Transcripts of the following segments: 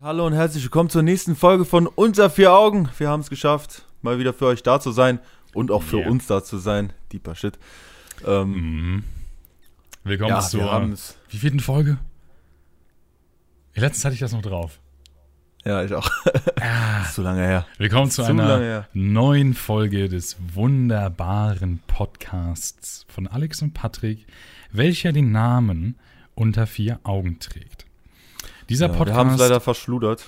Hallo und herzlich willkommen zur nächsten Folge von Unter vier Augen. Wir haben es geschafft, mal wieder für euch da zu sein und auch für Yeah. uns da zu sein. Deeper Shit. Ähm, Mhm. Willkommen ja, zur wir haben es. wie vierten Folge? Letztens hatte ich das noch drauf. Ja, ich auch. Ah, Zu lange her. willkommen zu Zu lange einer her. neuen Folge des wunderbaren Podcasts von Alex und Patrick, welcher den Namen Unter vier Augen trägt. Dieser Ja, wir haben es Podcast leider verschludert.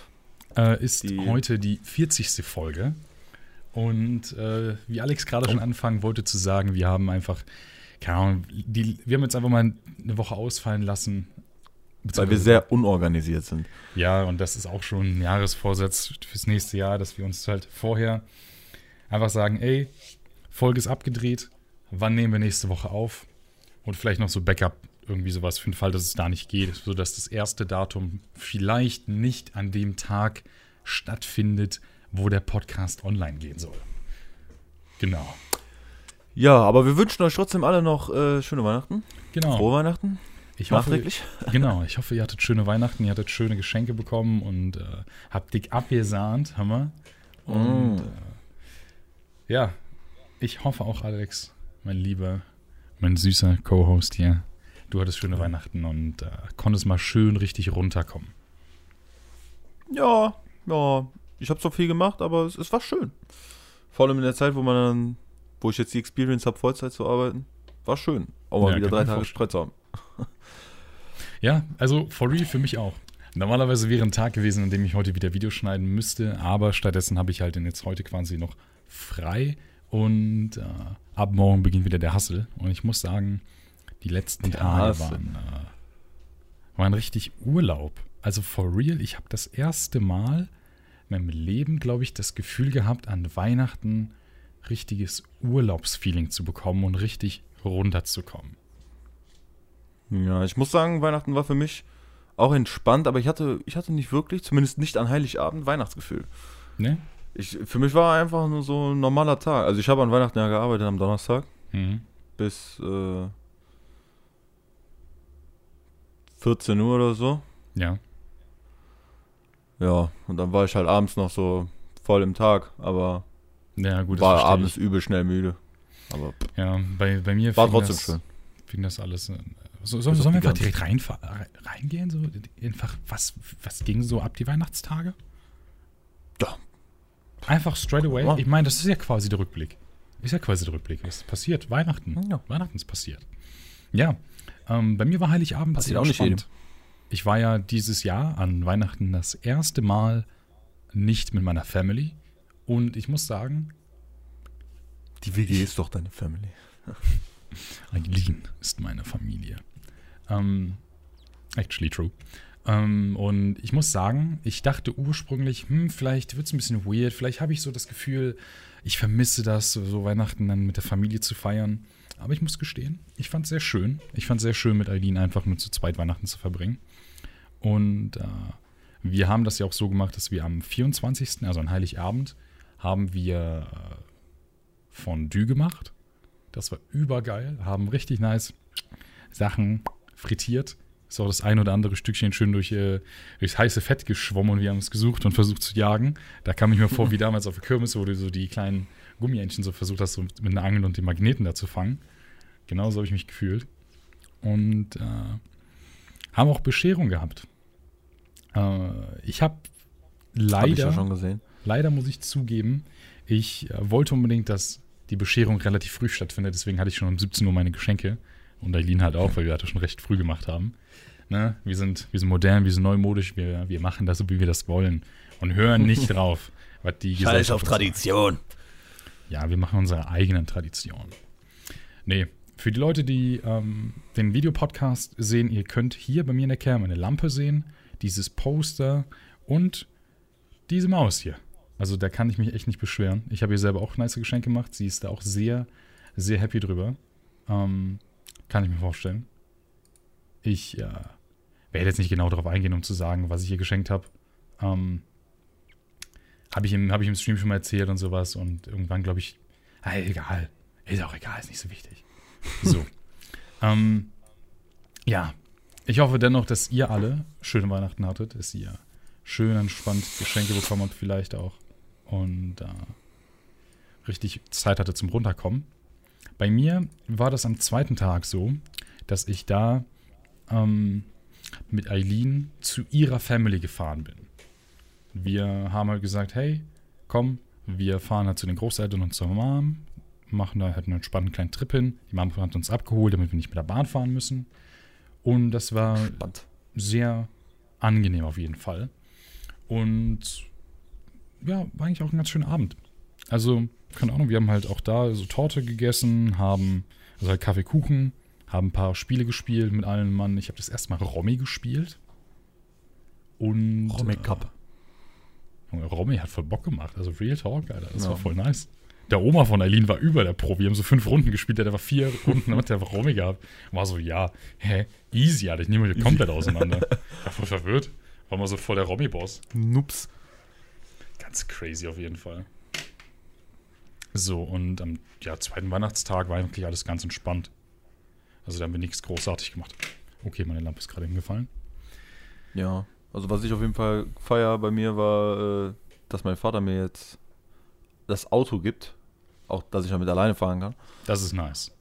äh, ist die- heute die 40. Folge. Und äh, wie Alex gerade schon anfangen wollte zu sagen, wir haben einfach, keine Ahnung, die, wir haben jetzt einfach mal eine Woche ausfallen lassen. Weil wir sehr unorganisiert sind. Ja, und das ist auch schon ein Jahresvorsatz fürs nächste Jahr, dass wir uns halt vorher einfach sagen, ey, Folge ist abgedreht, wann nehmen wir nächste Woche auf? Und vielleicht noch so Backup, irgendwie sowas für den Fall, dass es da nicht geht, sodass das erste Datum vielleicht nicht an dem Tag stattfindet, wo der Podcast online gehen soll. Genau. Ja, aber wir wünschen euch trotzdem alle noch äh, schöne Weihnachten. Genau. Frohe Weihnachten. Ich hoffe, genau, ich hoffe, ihr hattet schöne Weihnachten, ihr hattet schöne Geschenke bekommen und äh, habt dick abgesahnt, Hammer. Und Mm. äh, ja, ich hoffe auch, Alex, mein lieber, mein süßer Co-Host hier, du hattest schöne Weihnachten und äh, konntest mal schön richtig runterkommen. Ja, ja. Ich habe so viel gemacht, aber es, es war schön. Vor allem in der Zeit, wo man dann, wo ich jetzt die Experience habe, Vollzeit zu arbeiten, war schön. Auch mal Ja, wieder drei Tage zu haben. Ja, also for real für mich auch. Normalerweise wäre ein Tag gewesen, an dem ich heute wieder Videos schneiden müsste, aber stattdessen habe ich halt den jetzt heute quasi noch frei und äh, ab morgen beginnt wieder der Hassel. Und ich muss sagen, die letzten Tage waren, äh, waren richtig Urlaub. Also for real, ich habe das erste Mal in meinem Leben, glaube ich, das Gefühl gehabt, an Weihnachten richtiges Urlaubsfeeling zu bekommen und richtig runterzukommen. Ja, ich muss sagen, Weihnachten war für mich auch entspannt, aber ich hatte, ich hatte nicht wirklich, zumindest nicht an Heiligabend, Weihnachtsgefühl. Ne? Ich, für mich war einfach nur so ein normaler Tag. Also ich habe an Weihnachten ja gearbeitet am Donnerstag Mhm. bis äh, 14 Uhr oder so. Ja. Ja, und dann war ich halt abends noch so voll im Tag, aber Ja, gut, war abends übel schnell müde. Aber ich. Ja, bei, bei mir war fing trotzdem das, schön. fing das alles. So, Bis sollen, wir einfach direkt reinfa- reingehen? So? Einfach, was, was ging so ab die Weihnachtstage? Ja. Einfach straight away. Ich meine, das ist ja quasi der Rückblick. Ist ja quasi der Rückblick. Ist passiert. Weihnachten. Ja. Weihnachten ist passiert. Ja. Ähm, bei mir war Heiligabend Passiert auch nicht entspannt. Ich war ja dieses Jahr an Weihnachten das erste Mal nicht mit meiner Family. Und ich muss sagen, Die WG ist doch deine Family. Eileen ist meine Familie. Ähm, actually true. Ähm, und ich muss sagen, ich dachte ursprünglich, hm, vielleicht wird es ein bisschen weird, vielleicht habe ich so das Gefühl, ich vermisse das, so Weihnachten dann mit der Familie zu feiern. Aber ich muss gestehen, ich fand es sehr schön. Ich fand es sehr schön, mit Eileen einfach nur zu zweit Weihnachten zu verbringen. Und äh, wir haben das ja auch so gemacht, dass wir am 24., also an Heiligabend, haben wir äh, Fondue gemacht. Das war übergeil. Haben richtig nice Sachen frittiert. Ist auch das ein oder andere Stückchen schön durch, äh, durchs heiße Fett geschwommen und wir haben es gesucht und versucht zu jagen. Da kam ich mir vor, wie damals auf der Kirmes, wo du so die kleinen Gummientchen so versucht hast, so mit einer Angel und den Magneten da zu fangen. Genauso habe ich mich gefühlt. Und äh, haben auch Bescherung gehabt. Äh, ich habe Hab ich ja leider schon gesehen. leider muss ich zugeben, ich äh, wollte unbedingt, dass die Bescherung relativ früh stattfindet. Deswegen hatte ich schon um 17 Uhr meine Geschenke. Und Eileen halt auch, weil wir das schon recht früh gemacht haben. Ne? Wir, sind, wir sind modern, wir sind neumodisch, wir, wir machen das so, wie wir das wollen. Und hören nicht drauf, was die Gesellschaft uns sagt. Ja, wir machen unsere eigenen Traditionen. Nee, für die Leute, die ähm, den Videopodcast sehen, ihr könnt hier bei mir in der Cam eine Lampe sehen, dieses Poster und diese Maus hier. Also da kann ich mich echt nicht beschweren. Ich habe ihr selber auch nice Geschenke gemacht. Sie ist da auch sehr, sehr happy drüber. Ähm, kann ich mir vorstellen. Ich äh, werde jetzt nicht genau darauf eingehen, um zu sagen, was ich ihr geschenkt habe. Ähm, habe ich, im- hab ich im Stream schon mal erzählt und sowas. Und irgendwann glaube ich, ah, egal. Ist auch egal, ist nicht so wichtig. So. ähm, ja. Ich hoffe dennoch, dass ihr alle schöne Weihnachten hattet, dass ihr schön entspannt Geschenke bekommen habe, vielleicht auch. Und äh, richtig Zeit hatte zum Runterkommen. Bei mir war das am zweiten Tag so, dass ich da ähm, mit Eileen zu ihrer Family gefahren bin. Wir haben halt gesagt, hey, komm, wir fahren halt zu den Großeltern und zur Mom, machen da halt einen entspannten kleinen Trip hin. Die Mom hat uns abgeholt, damit wir nicht mit der Bahn fahren müssen. Und das war Spannend. sehr angenehm auf jeden Fall. Und ja, war eigentlich auch ein ganz schöner Abend. Also, keine Ahnung, wir haben halt auch da so Torte gegessen, haben, also halt Kaffeekuchen, haben ein paar Spiele gespielt mit allen Mann. Ich habe das erste Mal Romy gespielt. Und. Romy Cup. Romy hat voll Bock gemacht. Also Real Talk, Alter. Das Ja. war voll nice. Der Oma von Eileen war über der Pro. Wir haben so fünf Runden gespielt, der hat einfach vier Runden, hat der einfach Romy gehabt. War so, ja, hä, easy, Alter. Ich nehme mich komplett auseinander. War voll verwirrt. War mal so voll der Romy-Boss. Nups. Ganz crazy auf jeden Fall. So, und am ja, zweiten Weihnachtstag war eigentlich alles ganz entspannt. Also da haben wir nichts großartig gemacht. Okay, meine Lampe ist gerade hingefallen. Ja. Also was ich auf jeden Fall feier bei mir war, äh, dass mein Vater mir jetzt das Auto gibt. Auch, dass ich damit alleine fahren kann. Das ist nice.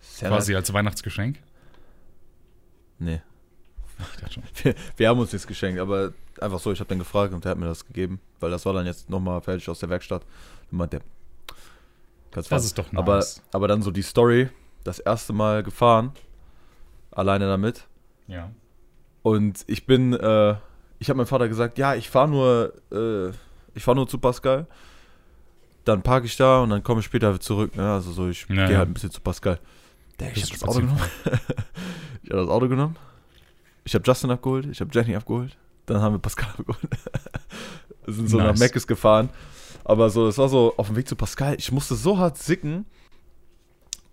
Sehr Quasi als Weihnachtsgeschenk. Nee. Ich dachte schon. Wir, wir haben uns nichts geschenkt, aber einfach so, ich habe dann gefragt und der hat mir das gegeben, weil das war dann jetzt nochmal fertig aus der Werkstatt. Und meinte, Das fahren. ist doch nice. aber, aber dann so die Story, das erste Mal gefahren, alleine damit. Ja. Und ich bin, äh, ich habe meinem Vater gesagt, ja, ich fahre nur, äh, ich fahre nur zu Pascal. Dann parke ich da und dann komme ich später zurück. Ne? Also so, ich Ja, gehe halt ein bisschen zu Pascal. Der, ich habe das Auto genommen. ich habe das Auto genommen. Ich habe Justin abgeholt. Ich habe Jenny abgeholt. Dann haben wir Pascal abgeholt. wir sind so nach Nice. Meckes gefahren. Aber so, das war so auf dem Weg zu Pascal. Ich musste so hart sicken.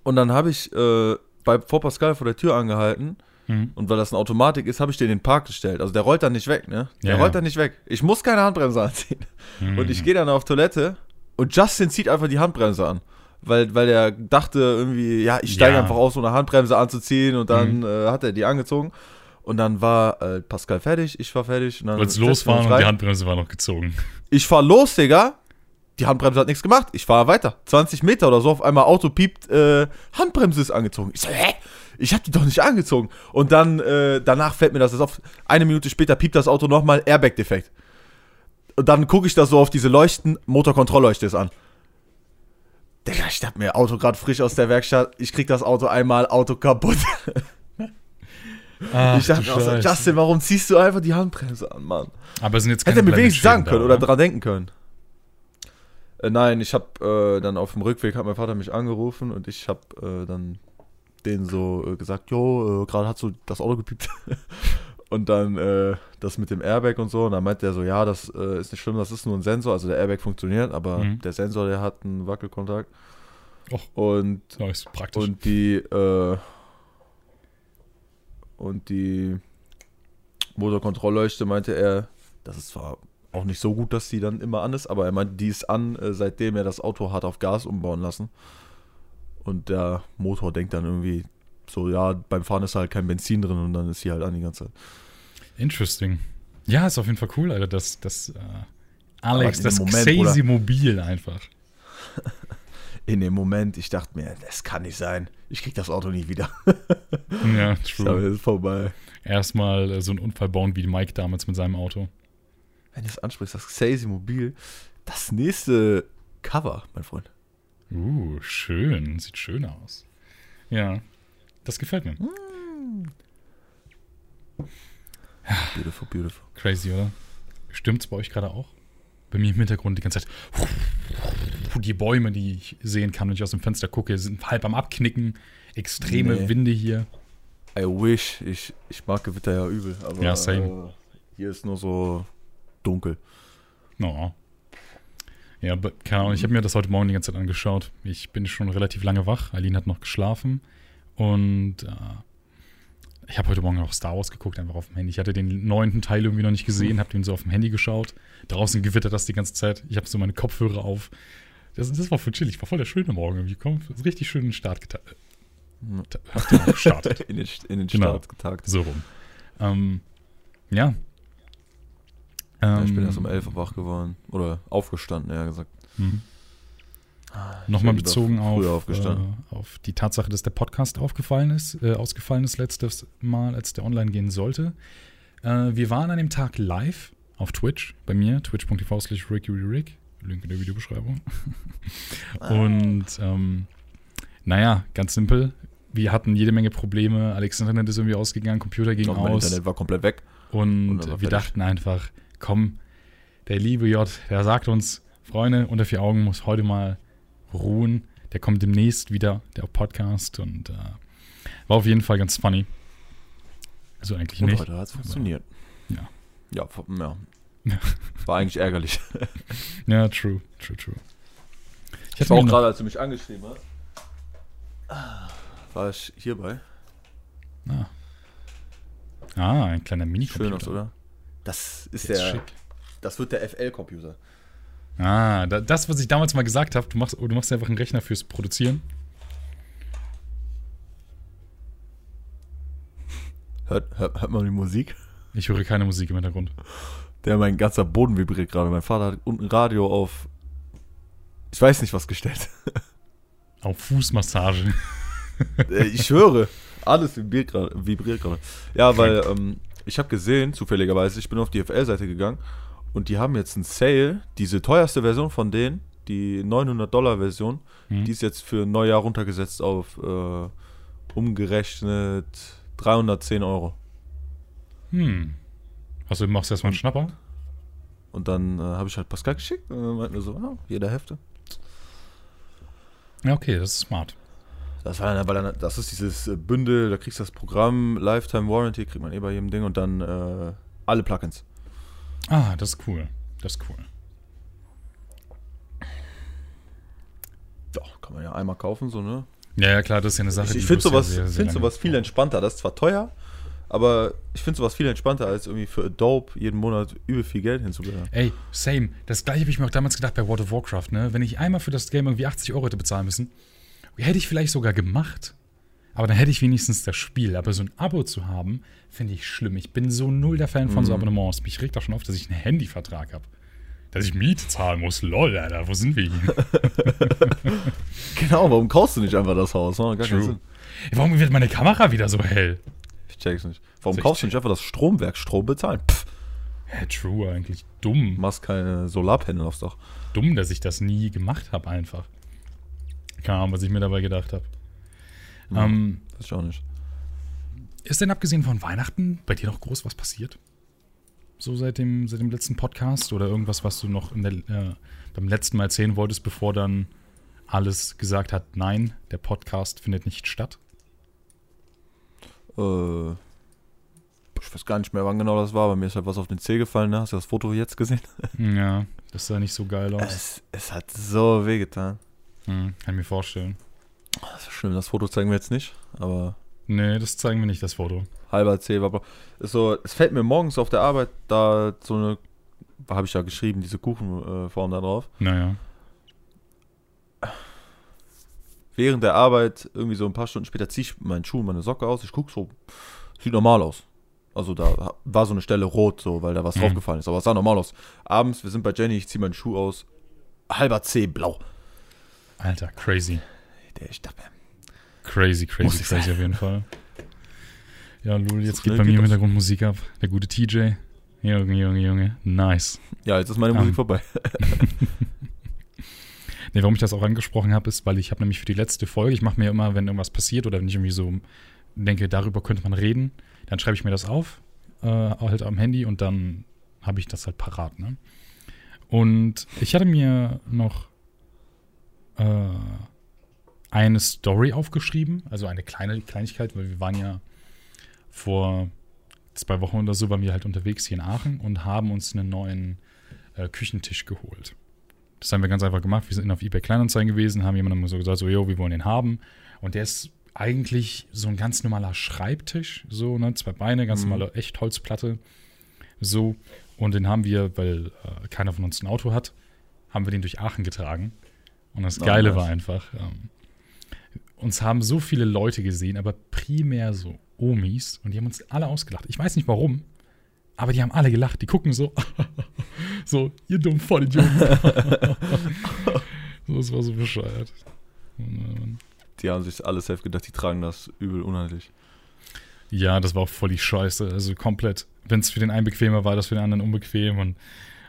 Und dann habe ich äh, bei, vor Pascal vor der Tür angehalten. Mhm. Und weil das eine Automatik ist, habe ich den in den Park gestellt. Also der rollt dann nicht weg, ne? Der Ja, rollt ja. dann nicht weg. Ich muss keine Handbremse anziehen. Mhm. Und ich gehe dann auf Toilette und Justin zieht einfach die Handbremse an. Weil, weil er dachte irgendwie, ja, ich steige Ja. einfach aus, um eine Handbremse anzuziehen und dann Mhm. äh, hat er die angezogen. Und dann war äh, Pascal fertig, ich war fertig. Und dann wir losfahren und die. Handbremse war noch gezogen. Ich fahr los, Digga. Die Handbremse hat nichts gemacht. Ich fahre weiter. 20 Meter oder so. Auf einmal Auto piept, äh, Handbremse ist angezogen. Ich so, hä? Ich hab die doch nicht angezogen. Und dann, äh, danach fällt mir das auf. Eine Minute später piept das Auto nochmal, Airbag-Defekt. Und dann gucke ich da so auf diese Leuchten, Motorkontrollleuchte ist an. Digga, ich dachte mir, Auto gerade frisch aus der Werkstatt. Ich krieg das Auto einmal, Auto kaputt. Ach, ich dachte auch so. Justin, warum ziehst du einfach die Handbremse an, Mann? Aber es sind jetzt Hätte er mir keine wenigstens sagen können da, oder dran denken können. Äh, nein, ich habe äh, dann auf dem Rückweg hat mein Vater mich angerufen und ich habe äh, dann denen so äh, gesagt, jo, äh, gerade hat so das Auto gepiept. und dann äh, das mit dem Airbag und so. Und dann meinte er so, ja, das äh, ist nicht schlimm, das ist nur ein Sensor. Also der Airbag funktioniert, aber Mhm. der Sensor, der hat einen Wackelkontakt. Och. Und Nice, praktisch. und die äh, und die Motorkontrollleuchte meinte er, das ist zwar auch nicht so gut, dass die dann immer an ist, aber er meinte, die ist an, äh, seitdem er das Auto hat auf Gas umbauen lassen. Und der Motor denkt dann irgendwie so, ja, beim Fahren ist halt kein Benzin drin und dann ist sie halt an die ganze Zeit. Interesting. Ja, ist auf jeden Fall cool, Alter. Das, das äh, Alex, das dem Moment, crazy Mobil einfach. In dem Moment, ich dachte mir, das kann nicht sein. Ich krieg das Auto nie wieder. Ja, true. ist vorbei. Erstmal äh, so einen Unfall bauen wie Mike damals mit seinem Auto. Wenn du es ansprichst, das Xazy Mobil, das nächste Cover, mein Freund. Uh, schön. Sieht schön aus. Ja, das gefällt mir. Beautiful, beautiful. Crazy, oder? Stimmt's bei euch gerade auch? Bei mir im Hintergrund die ganze Zeit. Die Bäume, die ich sehen kann, wenn ich aus dem Fenster gucke, sind halb am Abknicken. Extreme Nee. Winde hier. I wish. Ich, ich mag Gewitter ja übel, aber Ja, same. Äh, hier ist nur so dunkel. No. Ja, aber keine Ahnung, ich habe mir das heute Morgen die ganze Zeit angeschaut. Ich bin schon relativ lange wach. Aline hat noch geschlafen. Und äh, ich habe heute Morgen auch Star Wars geguckt, einfach auf dem Handy. Ich hatte den neunten Teil irgendwie noch nicht gesehen, habe den so auf dem Handy geschaut. Draußen gewittert das die ganze Zeit. Ich habe so meine Kopfhörer auf. Das, das war voll chillig. War voll der schöne Morgen irgendwie. Komm, richtig schönen Start geta- äh, gestartet. in den, in den Genau. Start getagt. So rum. Ähm, ja. Ja, ich bin Ähm, erst um 11 Uhr wach geworden. Oder aufgestanden, eher gesagt. Mhm. Ich Nochmal bezogen auf, äh, auf die Tatsache, dass der Podcast aufgefallen ist, äh, ausgefallen ist letztes Mal, als der online gehen sollte. Äh, wir waren an dem Tag live auf Twitch, bei mir, twitch.tv slash rick, Link in der Videobeschreibung. Und ähm, naja, ganz simpel. Wir hatten jede Menge Probleme. Alex Internet ist irgendwie ausgegangen, Computer ging mein aus. Internet war komplett weg. Und Und wir fertig. dachten einfach, komm, der liebe J, der sagt uns, Freunde, unter vier Augen muss heute mal ruhen. Der kommt demnächst wieder, der Podcast. Und äh, war auf jeden Fall ganz funny. Also eigentlich Und nicht. heute hat es funktioniert. Ja. Ja, ja. War eigentlich ärgerlich. Ja, true, true, true. Ich Ich war auch gerade, als du mich angeschrieben hast, war ich hierbei. Ah. ah, ein kleiner Minicomputer. Schön aus, oder? Das ist Der ist der, schick. das wird der FL-Computer. Ah, da, das, was ich damals mal gesagt habe, du machst, du machst einfach einen Rechner fürs Produzieren. Hört, hört, hört man die Musik? Ich höre keine Musik im Hintergrund. Der, mein ganzer Boden vibriert gerade. Mein Vater hat unten Radio auf, ich weiß nicht was gestellt. Auf Fußmassage. Äh, ich schwöre, alles vibriert gerade. Vibriert gerade. Ja, weil ähm, ich habe gesehen, zufälligerweise, ich bin auf die FL-Seite gegangen und die haben jetzt einen Sale. Diese teuerste Version von denen, die 900-Dollar-Version, Hm. die ist jetzt für Neujahr runtergesetzt auf äh, umgerechnet 310 Euro. Hm. Also machst du erstmal einen Schnapper? Und dann äh, habe ich halt Pascal geschickt und er meinte so, ah, jeder Hälfte. Ja, okay, das ist smart. Das war dann, weil dann, das ist dieses äh, Bündel, da kriegst du das Programm, Lifetime Warranty, kriegt man eh bei jedem Ding und dann äh, alle Plugins. Ah, das ist cool. Das ist cool. Doch, kann man ja einmal kaufen, so, ne? Ja, ja, klar, das ist ja eine Sache, Ich, ich finde sowas, sehr, sehr, sehr find sowas viel entspannter. Das ist zwar teuer, aber ich finde sowas viel entspannter, als irgendwie für Adobe jeden Monat übel viel Geld hinzugehören. Ey, same. Das gleiche habe ich mir auch damals gedacht bei World of Warcraft, ne? Wenn ich einmal für das Game irgendwie 80 Euro hätte bezahlen müssen, hätte ich vielleicht sogar gemacht. Aber dann hätte ich wenigstens das Spiel. Aber so ein Abo zu haben, finde ich schlimm. Ich bin so null der Fan von so Mhm. Abonnements. Mich regt auch schon auf, dass ich einen Handyvertrag habe. Dass ich Miete zahlen muss. Lol, Alter, wo sind wir hier? Genau, warum kaufst du nicht einfach das Haus? Ne? Gar True. Warum wird meine Kamera wieder so hell? Ich check's nicht. Warum kaufst du nicht einfach das Stromwerk Strom bezahlen? Pff, Hä, true, eigentlich dumm. machst keine Solarpanel aufs Dach. Dumm, dass ich das nie gemacht habe, einfach. Keine Ahnung, was ich mir dabei gedacht habe. Ja. Ähm, Das auch nicht. Ist denn abgesehen von Weihnachten bei dir noch groß was passiert? So seit dem, seit dem letzten Podcast oder irgendwas, was du noch der, äh, beim letzten Mal erzählen wolltest, bevor dann alles gesagt hat, nein, der Podcast findet nicht statt? Äh, ich weiß gar nicht mehr, wann genau das war, aber mir ist halt was auf den Zeh gefallen. Ne? Hast du das Foto jetzt gesehen? Ja, das sah nicht so geil aus. Es, es hat so wehgetan. Hm, kann ich mir vorstellen. Das ist schlimm, das Foto zeigen wir jetzt nicht, aber Nee, das zeigen wir nicht, das Foto. halber. Ist so, es fällt mir morgens auf der Arbeit da so eine, habe ich ja geschrieben, diese Kuchenform da drauf. Naja. Während der Arbeit, irgendwie so ein paar Stunden später, ziehe ich meinen Schuh und meine Socke aus. Ich gucke so, sieht normal aus. Also da war so eine Stelle rot, so, weil da was Mhm. draufgefallen ist. Aber es sah normal aus. Abends, wir sind bei Jenny, ich ziehe meinen Schuh aus. Halber C blau. Alter, crazy. Der ich dachte, Crazy, crazy, crazy auf jeden Fall. Ja, Lul, jetzt So geht bei mir im das. Hintergrund Musik ab. Der gute TJ. Junge, Junge, Junge. Nice. ja, jetzt ist meine Ähm. Musik vorbei. Nee, warum ich das auch angesprochen habe, ist, weil ich habe nämlich für die letzte Folge, ich mache mir immer, wenn irgendwas passiert oder wenn ich irgendwie so denke, darüber könnte man reden, dann schreibe ich mir das auf, äh, halt am Handy und dann habe ich das halt parat, ne? Und ich hatte mir noch äh, eine Story aufgeschrieben, also eine kleine Kleinigkeit, weil wir waren ja vor zwei Wochen oder so, waren wir halt unterwegs hier in Aachen und haben uns einen neuen äh, Küchentisch geholt. Das haben wir ganz einfach gemacht. Wir sind auf eBay Kleinanzeigen gewesen, haben jemandem so gesagt, so, yo, wir wollen den haben. Und der ist eigentlich so ein ganz normaler Schreibtisch, so, ne, zwei Beine, ganz Mhm. normale Echtholzplatte, so. Und den haben wir, weil äh, keiner von uns ein Auto hat, haben wir den durch Aachen getragen. Und das Geile war einfach, ähm, uns haben so viele Leute gesehen, aber primär so Omis, und die haben uns alle ausgelacht. Ich weiß nicht warum. Aber die haben alle gelacht, die gucken so, so, ihr dumm Vollidioten. so, das war so bescheuert. Die haben sich alle safe gedacht, die tragen das übel unheimlich. Ja, das war auch voll die Scheiße. Also komplett, wenn es für den einen bequemer war, das für den anderen unbequem und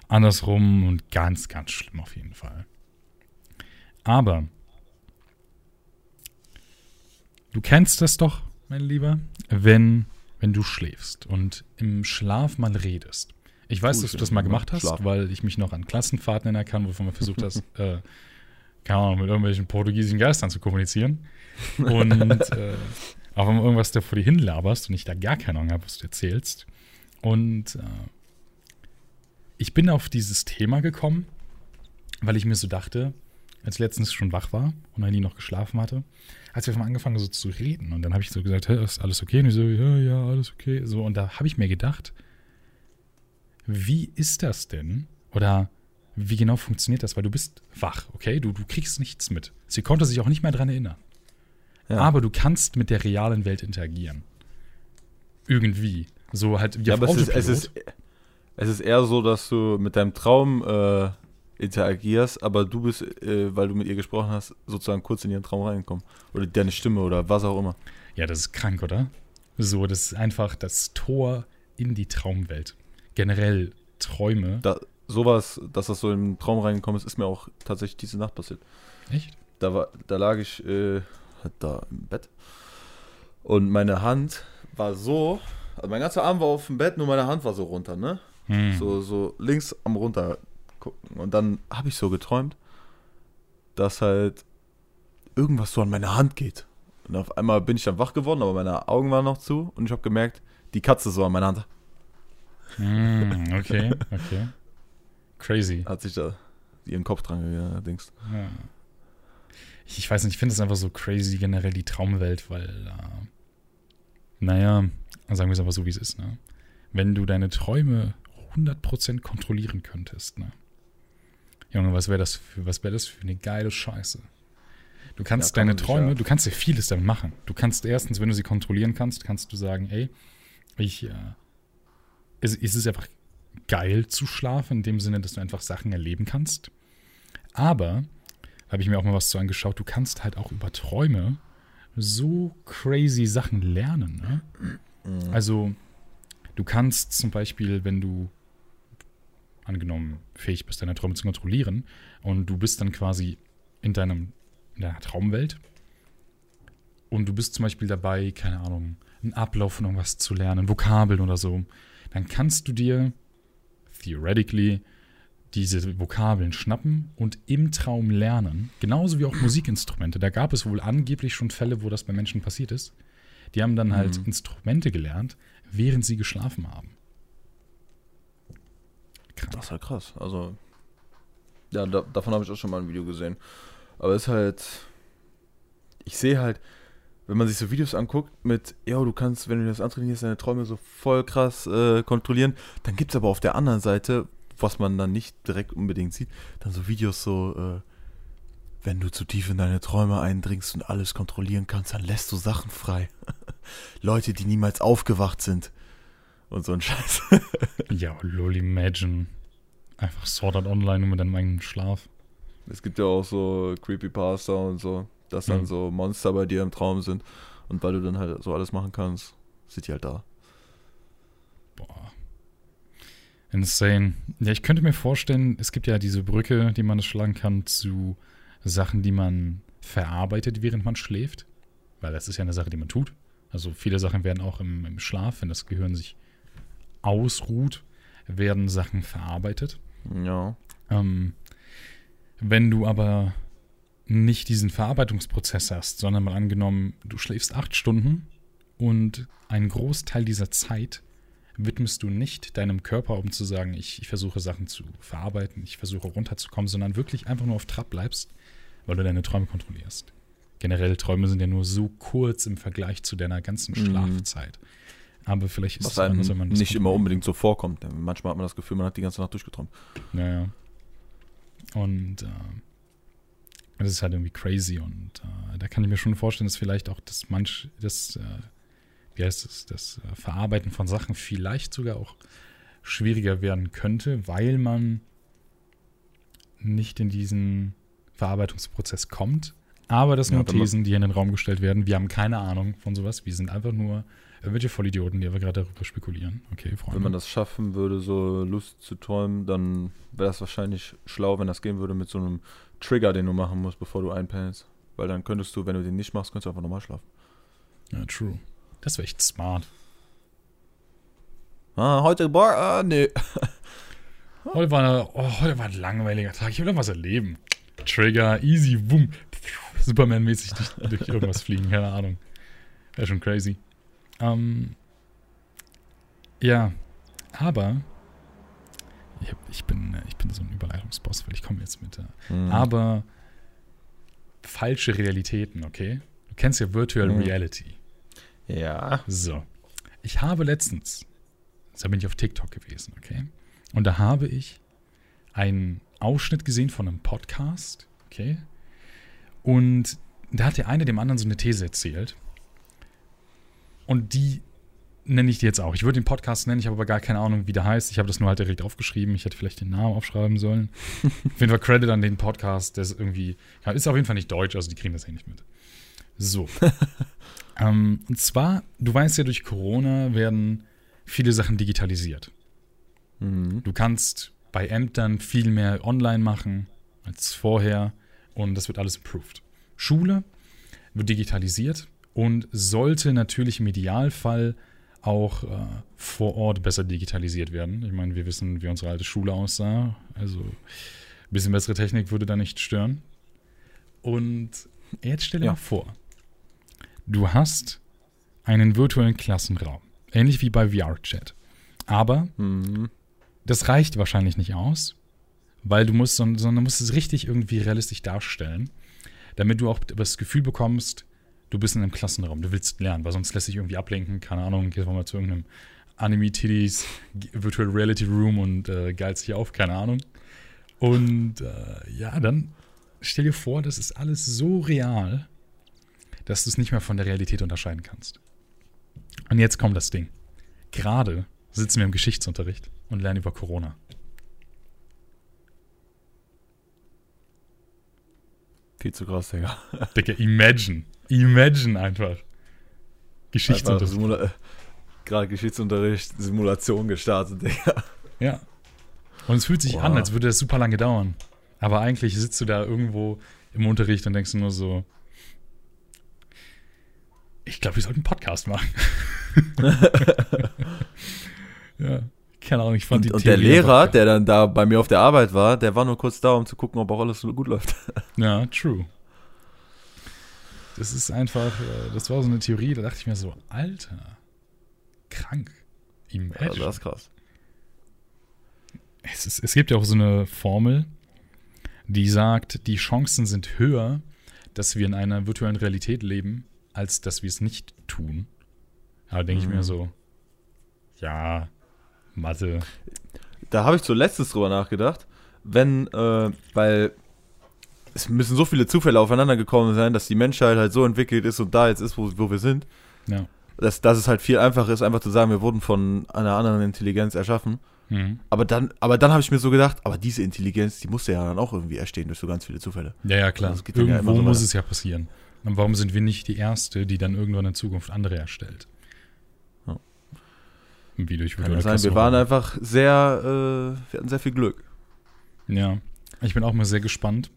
andersrum und ganz, ganz schlimm auf jeden Fall. Aber du kennst das doch, mein Lieber, wenn, wenn du schläfst und im Schlaf mal redest. Ich weiß, dass du das mal gemacht hast, Schlaf. weil ich mich noch an Klassenfahrten erinnern kann, wovon man versucht hast, äh, keine Ahnung, mit irgendwelchen portugiesischen Geistern zu kommunizieren. Und äh, auch wenn du irgendwas da vor dir hinlaberst und ich da gar keine Ahnung habe, was du erzählst. Und äh, ich bin auf dieses Thema gekommen, weil ich mir so dachte, als ich letztens schon wach war und Heidi noch geschlafen hatte, als wir mal angefangen so zu reden. Und dann habe ich so gesagt, hey, ist alles okay? Und ich so, ja, ja, alles okay. So, und da habe ich mir gedacht, wie ist das denn? Oder wie genau funktioniert das? Weil du bist wach, okay? Du, du kriegst nichts mit. Sie konnte sich auch nicht mehr daran erinnern. Ja. Aber du kannst mit der realen Welt interagieren. Irgendwie. So halt wie ja, aber es ist, es, ist, es ist eher so, dass du mit deinem Traum äh, interagierst, aber du bist, äh, weil du mit ihr gesprochen hast, sozusagen kurz in ihren Traum reingekommen. Oder deine Stimme oder was auch immer. Ja, das ist krank, oder? So, das ist einfach das Tor in die Traumwelt. Generell Träume. Da, sowas, dass das so im Traum reingekommen ist, ist mir auch tatsächlich diese Nacht passiert. Echt? Da, war, da lag ich äh, da im Bett und meine Hand war so, also mein ganzer Arm war auf dem Bett, nur meine Hand war so runter, ne? Hm. So, so links am runter gucken. Und dann habe ich so geträumt, dass halt irgendwas so an meine Hand geht. Und auf einmal bin ich dann wach geworden, aber meine Augen waren noch zu und ich habe gemerkt, die Katze so an meiner Hand. Mm, okay, okay. Crazy. Hat sich da ihren Kopf dran gedingst. Ja. Ich, ich, weiß nicht, ich finde es einfach so crazy generell die Traumwelt, weil, äh, naja, sagen wir es aber so, wie es ist, ne? Wenn du deine Träume 100% kontrollieren könntest, ne? Junge, was wäre das, für, wär das für eine geile Scheiße? Du kannst ja, deine Träume, ja. du kannst ja vieles damit machen. Du kannst erstens, wenn du sie kontrollieren kannst, kannst du sagen, ey, ich, äh, es, es ist einfach geil zu schlafen, in dem Sinne, dass du einfach Sachen erleben kannst. Aber, habe ich mir auch mal was zu angeschaut, du kannst halt auch über Träume so crazy Sachen lernen. Ne? Mhm. Also, du kannst zum Beispiel, wenn du angenommen fähig bist, deine Träume zu kontrollieren und du bist dann quasi in deinem in deiner Traumwelt und du bist zum Beispiel dabei, keine Ahnung, einen Ablauf von irgendwas zu lernen, Vokabeln oder so, dann kannst du dir theoretically diese Vokabeln schnappen und im Traum lernen. Genauso wie auch Musikinstrumente. Da gab es wohl angeblich schon Fälle, wo das bei Menschen passiert ist. Die haben dann halt mhm. Instrumente gelernt, während sie geschlafen haben. Krass. Das ist halt krass. Also, ja, da, davon habe ich auch schon mal ein Video gesehen. Aber es ist halt, ich sehe halt, wenn man sich so Videos anguckt mit, ja, du kannst, wenn du das antrainierst, deine Träume so voll krass äh, kontrollieren, dann gibt es aber auf der anderen Seite, was man dann nicht direkt unbedingt sieht, dann so Videos so, äh, wenn du zu tief in deine Träume eindringst und alles kontrollieren kannst, dann lässt du Sachen frei. Leute, die niemals aufgewacht sind. Und so ein Scheiß. ja, lol, imagine. Einfach Sword Art Online mit deinem eigenen Schlaf. Es gibt ja auch so Creepypasta und so dass dann mhm. so Monster bei dir im Traum sind. Und weil du dann halt so alles machen kannst, sind die halt da. Boah. Insane. Ja, ich könnte mir vorstellen, es gibt ja diese Brücke, die man schlagen kann zu Sachen, die man verarbeitet, während man schläft. Weil das ist ja eine Sache, die man tut. Also viele Sachen werden auch im, im Schlaf, wenn das Gehirn sich ausruht, werden Sachen verarbeitet. Ja. Ähm, wenn du aber nicht diesen Verarbeitungsprozess hast, sondern mal angenommen, du schläfst acht Stunden und einen Großteil dieser Zeit widmest du nicht deinem Körper, um zu sagen, ich, ich versuche Sachen zu verarbeiten, ich versuche runterzukommen, sondern wirklich einfach nur auf Trab bleibst, weil du deine Träume kontrollierst. Generell Träume sind ja nur so kurz im Vergleich zu deiner ganzen mhm. Aber vielleicht ist Was es anders, wenn man das nicht immer unbedingt so vorkommt. Manchmal hat man das Gefühl, man hat die ganze Nacht durchgeträumt. Naja. Und äh, das ist halt irgendwie crazy und äh, da kann ich mir schon vorstellen, dass vielleicht auch das manch, das, äh, wie heißt es, das äh, Verarbeiten von Sachen vielleicht sogar auch schwieriger werden könnte, weil man nicht in diesen Verarbeitungsprozess kommt. Aber das sind Ja, nur Thesen, die in den Raum gestellt werden. Wir haben keine Ahnung von sowas. Wir sind einfach nur irgendwelche Vollidioten, die aber gerade darüber spekulieren. Okay, Freunde. Wenn man das schaffen würde, so Lust zu träumen, dann wäre das wahrscheinlich schlau, wenn das gehen würde mit so einem Trigger, den du machen musst, bevor du einpennst. Weil dann könntest du, wenn du den nicht machst, könntest du einfach normal schlafen. ja, true. Das wäre echt smart. Ah, heute, boah, ah, nee. Heute war, oh, heute war ein langweiliger Tag. Ich will noch was erleben. Trigger, easy, boom. Superman-mäßig durch irgendwas fliegen, keine Ahnung. Wäre schon crazy. Ähm, ja, aber ich, ich, bin, ich bin so ein Überleitungsboss, weil ich komme jetzt mit. Äh, Mhm. Aber falsche Realitäten, okay? Du kennst ja Virtual Mhm. Reality. Ja. So. Ich habe letztens, da bin ich auf TikTok gewesen, okay? Und da habe ich einen Ausschnitt gesehen von einem Podcast, okay? Und da hat der eine dem anderen so eine These erzählt. Und die nenne ich dir jetzt auch. Ich würde den Podcast nennen, ich habe aber gar keine Ahnung, wie der heißt. Ich habe das nur halt direkt aufgeschrieben. Ich hätte vielleicht den Namen aufschreiben sollen. auf jeden Fall Credit an den Podcast, der ist irgendwie, ja, ist auf jeden Fall nicht deutsch, also die kriegen das eh nicht mit. So. ähm, und zwar, du weißt ja, durch Corona werden viele Sachen digitalisiert. Mhm. Du kannst bei Ämtern viel mehr online machen als vorher und das wird alles improved. Schule wird digitalisiert und sollte natürlich im Idealfall auch äh, vor Ort besser digitalisiert werden. Ich meine, wir wissen, wie unsere alte Schule aussah. Also ein bisschen bessere Technik würde da nicht stören. Und jetzt stell dir Ja. mal vor, du hast einen virtuellen Klassenraum, ähnlich wie bei VR-Chat. Aber Mhm. das reicht wahrscheinlich nicht aus, weil du musst, sondern musst es richtig irgendwie realistisch darstellen, damit du auch das Gefühl bekommst, du bist in einem Klassenraum, du willst lernen, weil sonst lässt sich irgendwie ablenken, keine Ahnung, gehst mal zu irgendeinem Anime-Titties, Virtual Reality Room und äh, geilst dich auf, keine Ahnung. Und äh, ja, dann stell dir vor, das ist alles so real, dass du es nicht mehr von der Realität unterscheiden kannst. Und jetzt kommt das Ding. Gerade sitzen wir im Geschichtsunterricht und lernen über Corona. Viel zu krass, Digga. Digga, imagine. Imagine einfach. Einfach Geschichtsunterricht. Äh, Gerade Geschichtsunterricht, Simulation gestartet, Digga. Ja. Und es fühlt sich Wow. an, als würde das super lange dauern. Aber eigentlich sitzt du da irgendwo im Unterricht und denkst du nur so, ich glaube, wir sollten einen Podcast machen. ja, keine Ahnung, ich fand Und, die und der Lehrer, der dann da bei mir auf der Arbeit war, der war nur kurz da, um zu gucken, ob auch alles so gut läuft. Ja, true. Das ist einfach, äh, das war so eine Theorie, da dachte ich mir so, Alter, krank. Imagine. Also das ist krass. es, ist, es gibt ja auch so eine Formel, die sagt, die Chancen sind höher, dass wir in einer virtuellen Realität leben, als dass wir es nicht tun. Aber denke ich Mhm. mir so, ja, Mathe. Da habe ich zuletzt drüber nachgedacht, wenn, äh, weil es müssen so viele Zufälle aufeinander gekommen sein, dass die Menschheit halt so entwickelt ist und da jetzt ist, wo, wo wir sind, Ja. dass, dass es halt viel einfacher ist, einfach zu sagen, wir wurden von einer anderen Intelligenz erschaffen. Mhm. Aber dann, aber dann habe ich mir so gedacht, aber diese Intelligenz, die musste ja dann auch irgendwie erstehen durch so ganz viele Zufälle. Ja, ja, klar. Ja Irgendwo so muss es ja passieren. Und warum sind wir nicht die Erste, die dann irgendwann in Zukunft andere erstellt? Ja. Wie durch Kann ja sein, wir waren einfach sehr, äh, wir hatten sehr viel Glück. Ja, ich bin auch mal sehr gespannt,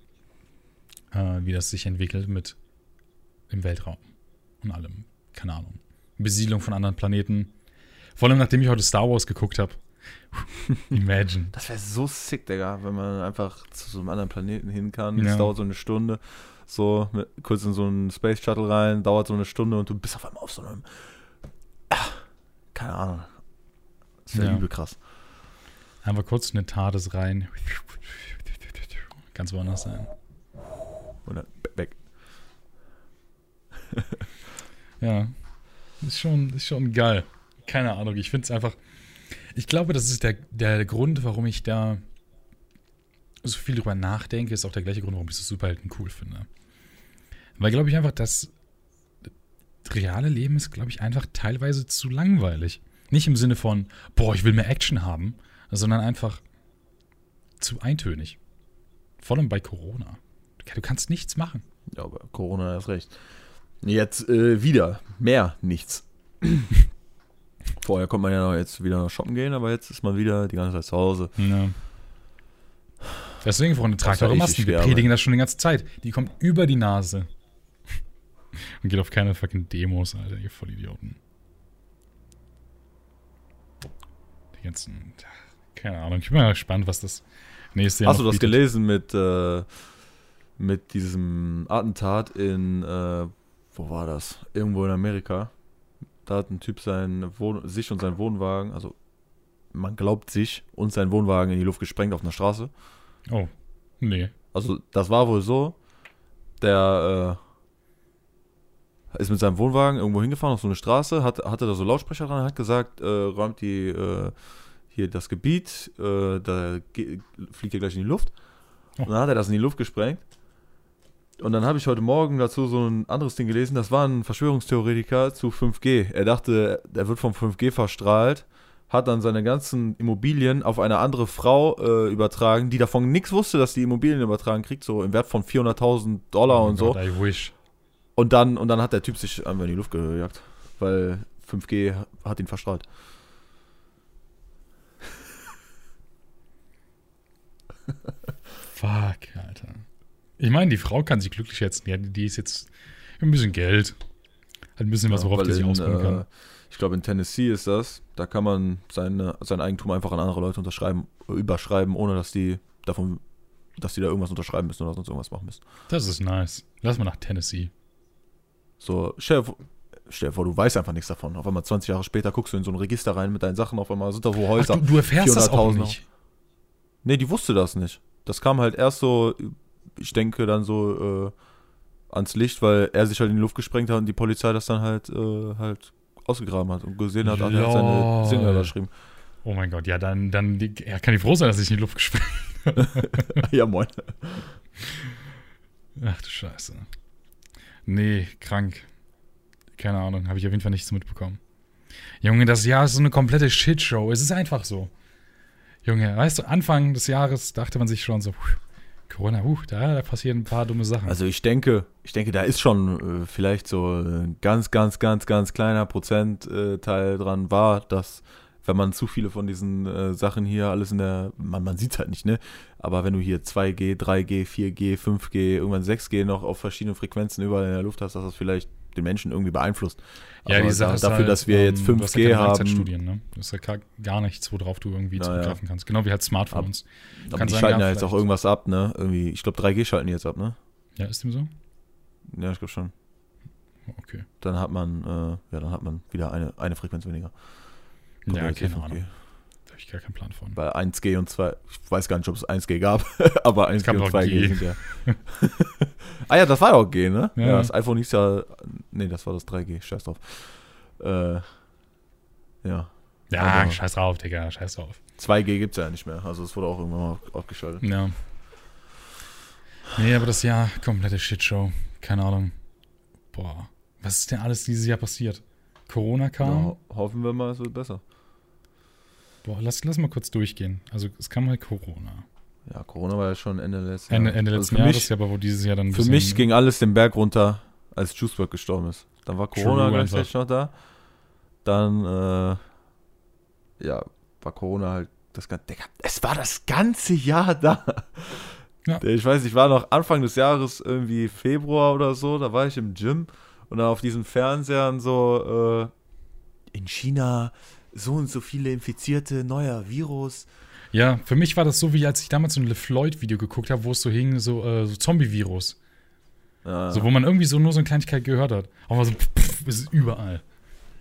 äh, wie das sich entwickelt mit dem Weltraum und allem. Keine Ahnung. Besiedlung von anderen Planeten. Vor allem, nachdem ich heute Star Wars geguckt habe. Imagine. Das wäre so sick, Digga, wenn man einfach zu so einem anderen Planeten hin kann. Ja. Das dauert so eine Stunde. So, mit, kurz in so einen Space Shuttle rein, dauert so eine Stunde und du bist auf einmal auf so einem. Ah, keine Ahnung. Das wäre Ja. übel krass. Einfach kurz eine TARDIS rein. Ganz woanders sein. Und dann weg. Ja. Ist schon, ist schon geil. Keine Ahnung. Ich finde es einfach. Ich glaube, das ist der, der Grund, warum ich da so viel drüber nachdenke, ist auch der gleiche Grund, warum ich so Superhelden cool finde. Weil, glaube ich, einfach, das reale Leben ist, glaube ich, einfach teilweise zu langweilig. Nicht im Sinne von, boah, ich will mehr Action haben, sondern einfach zu eintönig. Vor allem bei Corona. Du kannst nichts machen. Ja, aber Corona ist recht. Jetzt äh, wieder mehr nichts. Vorher konnte man ja noch jetzt wieder shoppen gehen, aber jetzt ist man wieder die ganze Zeit zu Hause. Ja. Deswegen, Freunde, tragt eure Masken. Wir predigen das schon die ganze Zeit. Die kommt über die Nase. Und geht auf keine fucking Demos, Alter, ihr Vollidioten. Die ganzen. Keine Ahnung. Ich bin mal gespannt, was das nächste Jahr Hast du das bietet. gelesen mit, äh, mit diesem Attentat in, äh, wo war das? Irgendwo in Amerika. Da hat ein Typ sein Wohn sich und seinen Wohnwagen, also man glaubt sich und seinen Wohnwagen in die Luft gesprengt auf einer Straße. Oh. Nee. Also das war wohl so, der äh, ist mit seinem Wohnwagen irgendwo hingefahren auf so eine Straße, hat, hatte da so Lautsprecher dran, hat gesagt, äh, räumt die äh, hier das Gebiet, äh, da fliegt er gleich in die Luft. Oh. Und dann hat er das in die Luft gesprengt. Und dann habe ich heute Morgen dazu so ein anderes Ding gelesen, das war ein Verschwörungstheoretiker zu 5G. Er dachte, er wird vom 5G verstrahlt, hat dann seine ganzen Immobilien auf eine andere Frau äh, übertragen, die davon nichts wusste, dass die Immobilien übertragen kriegt, so im Wert von 400.000 Dollar Oh und so. Gott, I wish. Und dann, und dann hat der Typ sich einfach in die Luft gejagt, weil 5G hat ihn verstrahlt. Fuck, Alter. Ich meine, die Frau kann sich glücklich schätzen. Ja, die ist jetzt ein bisschen Geld. Hat ein bisschen was, worauf die sich ausbauen kann. äh, Ich glaube, in Tennessee ist das. Da kann man seine, sein Eigentum einfach an andere Leute unterschreiben, überschreiben, ohne dass die davon, dass die da irgendwas unterschreiben müssen oder sonst irgendwas machen müssen. Das ist nice. Lass mal nach Tennessee. So, stell dir, vor- stell dir vor, du weißt einfach nichts davon. Auf einmal 20 Jahre später guckst du in so ein Register rein mit deinen Sachen, auf einmal sind da so Ach, Häuser. du, du erfährst das auch 400.000 nicht. Nee, die wusste das nicht. Das kam halt erst so, ich denke, dann so äh, ans Licht, weil er sich halt in die Luft gesprengt hat und die Polizei das dann halt, äh, halt ausgegraben hat und gesehen hat, ach, er hat seine Lol. Single da geschrieben. Oh mein Gott, ja, dann, dann ja, kann ich froh sein, dass ich in die Luft gesprengt ja, moin. Ach du Scheiße. Nee, krank. Keine Ahnung, habe ich auf jeden Fall nichts mitbekommen. Junge, das Jahr ist so eine komplette Shitshow. Es ist einfach so. Junge, weißt du, Anfang des Jahres dachte man sich schon so, pff, Corona, uh, da, da passieren ein paar dumme Sachen. Also ich denke, ich denke, da ist schon äh, vielleicht so ein ganz, ganz, ganz, ganz kleiner Prozentteil dran war, dass wenn man zu viele von diesen äh, Sachen hier alles in der, man, man sieht halt nicht, ne? Aber wenn du hier 2G, 3G, 4G, 5G, irgendwann 6G noch auf verschiedenen Frequenzen überall in der Luft hast, dass das vielleicht den Menschen irgendwie beeinflusst. ja, Aber die Sache da, ist dafür, halt, dass wir jetzt ähm, du hast ja 5G haben, ne? Das ist ja gar, gar nichts, worauf du irgendwie Naja. zugreifen kannst. Genau wie halt Smartphones. aber die sein, schalten ja, jetzt auch irgendwas ab, ne? Irgendwie, ich glaube 3G schalten die jetzt ab, ne? Ja, ist dem so? Ja, ich glaube schon. Okay. Dann hat man, äh, ja, dann hat man wieder eine, eine Frequenz weniger. Kommt Ja, keine 5G. Ahnung. Da habe ich gar keinen Plan von. Bei 1G und 2, ich weiß gar nicht, ob es 1G gab, aber 1G gab und auch 2G G. sind ja. ah ja, das war ja auch G, ne? Ja. Ja. das iPhone hieß ja, nee, das war das 3G, scheiß drauf. Äh, ja. Ja, Aber- scheiß drauf, Digga, scheiß drauf. 2G gibt es ja nicht mehr, also es wurde auch irgendwann mal abgeschaltet. Ja. Nee, aber das Jahr, komplette Shitshow. Keine Ahnung. Boah. Was ist denn alles dieses Jahr passiert? Corona kam. Ja, ho- hoffen wir mal, es wird besser. Boah, lass, lass mal kurz durchgehen. Also, es kam halt Corona. Ja, Corona war ja schon Ende letzten Ende, Jahres. Ende Also letzten für Jahres, mich, ja, aber wo dieses Jahr dann Für mich ging alles den Berg runter, als Juicework gestorben ist. Dann war Corona gleichzeitig noch da. Dann, äh, ja, war Corona halt das ganze. Digga, es war das ganze Jahr da. Ja. Ich weiß, ich war noch Anfang des Jahres, irgendwie Februar oder so, da war ich im Gym und dann auf diesen Fernsehern so, äh, in China so und so viele Infizierte, neuer Virus. Ja, für mich war das so, wie als ich damals so ein LeFloid-Video geguckt habe, wo es so hing, so, äh, so Zombie-Virus. Ja. So, wo man irgendwie so nur so eine Kleinigkeit gehört hat. Aber so, pff, pff, es ist überall.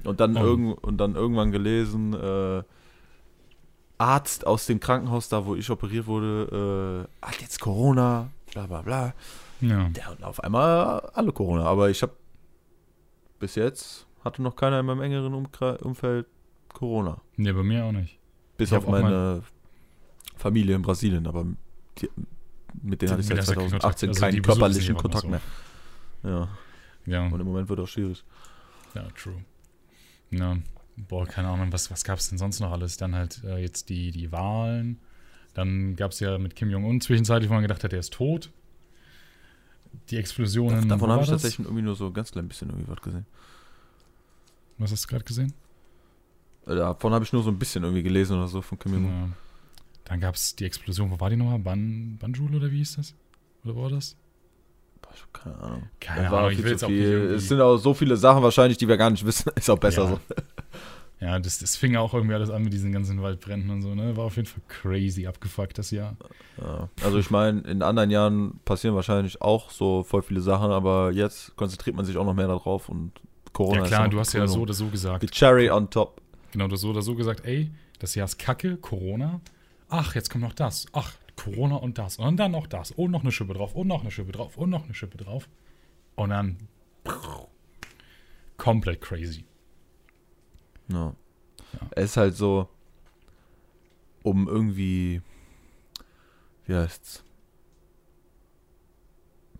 Und dann, Oh. irgend, und dann irgendwann gelesen, äh, Arzt aus dem Krankenhaus, da wo ich operiert wurde, äh, hat jetzt Corona, bla bla bla. Ja. Ja, und auf einmal alle Corona. Aber ich habe bis jetzt hatte noch keiner in meinem engeren Umkre Umfeld Corona. Nee, bei mir auch nicht. Bis Ich auf meine Familie in Brasilien, aber die, mit denen hatte ich seit der hast du keinen 2018 Kontakt. Also keinen körperlichen Kontakt immer mehr. Ja, Ja, und im Moment wird auch schwierig. ja, true. Ja. boah, keine Ahnung, was, was gab es denn sonst noch alles? Dann halt äh, jetzt die, die Wahlen. Dann gab es ja mit Kim Jong-un zwischenzeitlich, wo man gedacht hat, der ist tot. Die Explosionen. Davon habe ich das? tatsächlich irgendwie nur so ganz klein bisschen irgendwie was gesehen. Was hast du gerade gesehen? Äh, Davon habe ich nur so ein bisschen irgendwie gelesen oder so von Kim Jong-un. Ja. Dann gab es die Explosion, wo war die nochmal? Ban, Banjul oder wie hieß das? Oder war das? Keine Ahnung. Keine Ahnung, ich will jetzt auch nicht irgendwie- Es sind auch so viele Sachen wahrscheinlich, die wir gar nicht wissen. Ist auch besser Ja. so. Ja, das, das fing auch irgendwie alles an mit diesen ganzen Waldbränden und so, ne? War auf jeden Fall crazy abgefuckt das Jahr. Ja. Also ich meine, in anderen Jahren passieren wahrscheinlich auch so voll viele Sachen, aber jetzt konzentriert man sich auch noch mehr darauf und Corona ja klar, du hast ja so oder so gesagt. Die Cherry on top. Genau, du hast so oder so gesagt, ey, das Jahr ist kacke, Corona. Ach, jetzt kommt noch das. Ach, Corona und das. Und dann noch das. Und noch eine Schippe drauf. Und noch eine Schippe drauf. Und noch eine Schippe drauf. Und dann komplett crazy. Ja. Ja. Es ist halt so, um irgendwie, wie heißt's,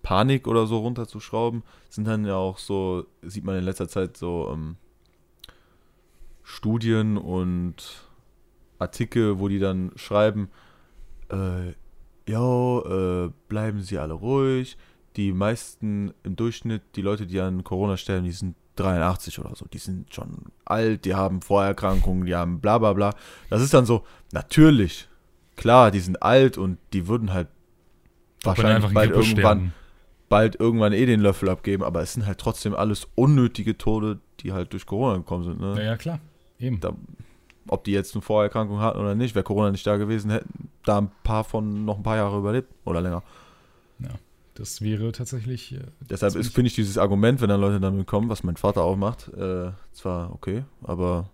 Panik oder so runterzuschrauben, sind dann ja auch so, sieht man in letzter Zeit so ähm, Studien und Artikel, wo die dann schreiben, äh, yo, äh, bleiben Sie alle ruhig. Die meisten im Durchschnitt, die Leute, die an Corona sterben, die sind 83 oder so. Die sind schon alt, die haben Vorerkrankungen, die haben bla bla bla. Das ist dann so, natürlich, klar, die sind alt und die würden halt Ob wahrscheinlich in bald irgendwann, sterben. bald irgendwann eh den Löffel abgeben, aber es sind halt trotzdem alles unnötige Tode, die halt durch Corona gekommen sind. Ne? Ja, ja, klar. Eben. Da, ob die jetzt eine Vorerkrankung hatten oder nicht, wäre Corona nicht da gewesen, hätten da ein paar von noch ein paar Jahre überlebt oder länger. Das wäre tatsächlich. Äh, Deshalb finde ich dieses Argument, wenn dann Leute damit kommen, was mein Vater auch macht, äh, zwar okay, aber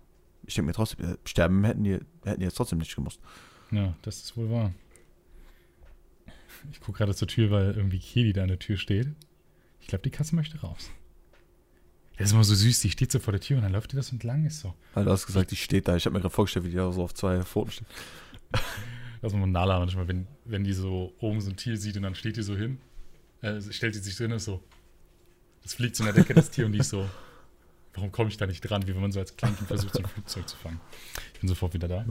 ich denke mir trotzdem, äh, sterben hätten die, hätten die jetzt trotzdem nicht gemusst. ja, das ist wohl wahr. Ich gucke gerade zur Tür, weil irgendwie Kili da an der Tür steht. Ich glaube, die Katze möchte raus. Das ist immer so süß, die steht so vor der Tür und dann läuft die das entlang, ist so. Weil du hast gesagt, die steht da. Ich habe mir gerade vorgestellt, wie die da so auf zwei Pfoten steht. Das ist immer Nala manchmal, wenn, wenn die so oben so ein Tier sieht und dann steht die so hin, äh, stellt die sich und ist so. Das fliegt so in der Decke, das Tier, und die ist so. Warum komme ich da nicht dran, wie wenn man so als Kleinkind versucht, so ein Flugzeug zu fangen. Ich bin sofort wieder da.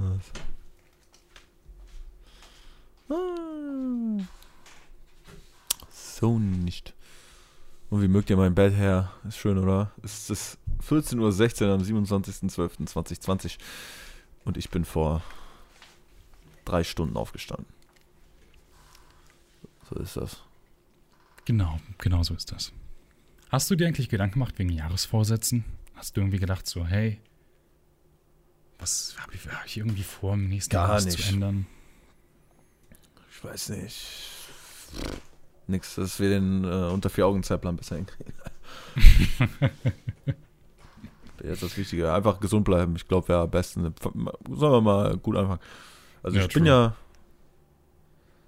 So nicht. Und wie mögt ihr mein Bett her? Ist schön, oder? Es ist 14.16 Uhr am 27.12.2020 und ich bin vor drei Stunden aufgestanden. So ist das. Genau, genau so ist das. Hast du dir eigentlich Gedanken gemacht wegen Jahresvorsätzen? Hast du irgendwie gedacht, so, hey, was habe ich, hab ich irgendwie vor, im nächsten Gar Jahr zu ändern? Ich weiß nicht. Nix, dass wir den äh, unter vier Augen Zeitplan besser hinkriegen. Jetzt das Wichtige. Einfach gesund bleiben. Ich glaube, wäre am besten. Sollen wir mal gut anfangen. Also Ja, ich bin true. ja.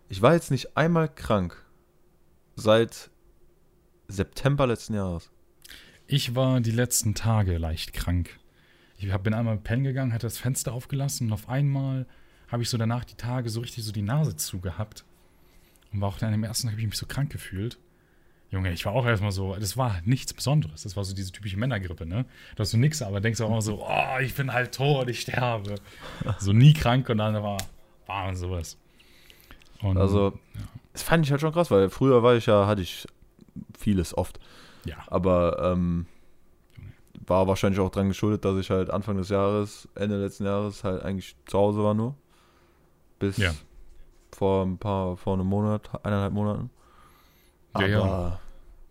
Ich war jetzt nicht einmal krank. Seit September letzten Jahres. Ich war die letzten Tage leicht krank. Ich hab, bin einmal pennen gegangen, hatte das Fenster aufgelassen und auf einmal habe ich so danach die Tage so richtig so die Nase zugehabt. Und war auch dann im ersten Tag habe ich mich so krank gefühlt. Junge, ich war auch erstmal so, das war nichts Besonderes. Das war so diese typische Männergrippe, ne? Du hast so nix, aber denkst auch immer so, oh, ich bin halt tot, ich sterbe. so nie krank und dann war, war sowas. Und, Also, das fand ich halt schon krass, weil früher war ich ja, hatte ich vieles oft. ja, Aber ähm, war wahrscheinlich auch dran geschuldet, dass ich halt Anfang des Jahres, Ende letzten Jahres halt eigentlich zu Hause war nur. Bis Ja. Vor ein paar, vor einem Monat, eineinhalb Monaten. Ja, Aber ja.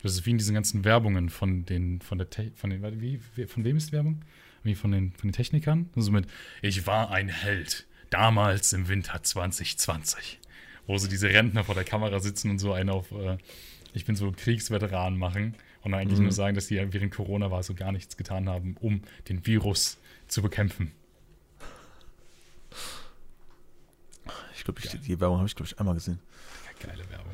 Das ist wie in diesen ganzen Werbungen von den, von der, Te von den, wie, von wem ist die Werbung? Wie von den, von den Technikern? Also mit, ich war ein Held, damals im Winter 2020. Wo so diese Rentner vor der Kamera sitzen und so einen auf, äh, ich bin so Kriegsveteran machen und eigentlich Mhm. nur sagen, dass die während Corona war so gar nichts getan haben, um den Virus zu bekämpfen. Ich glaube, die, Werbung habe ich, glaube ich, einmal gesehen. Ja, geile Werbung.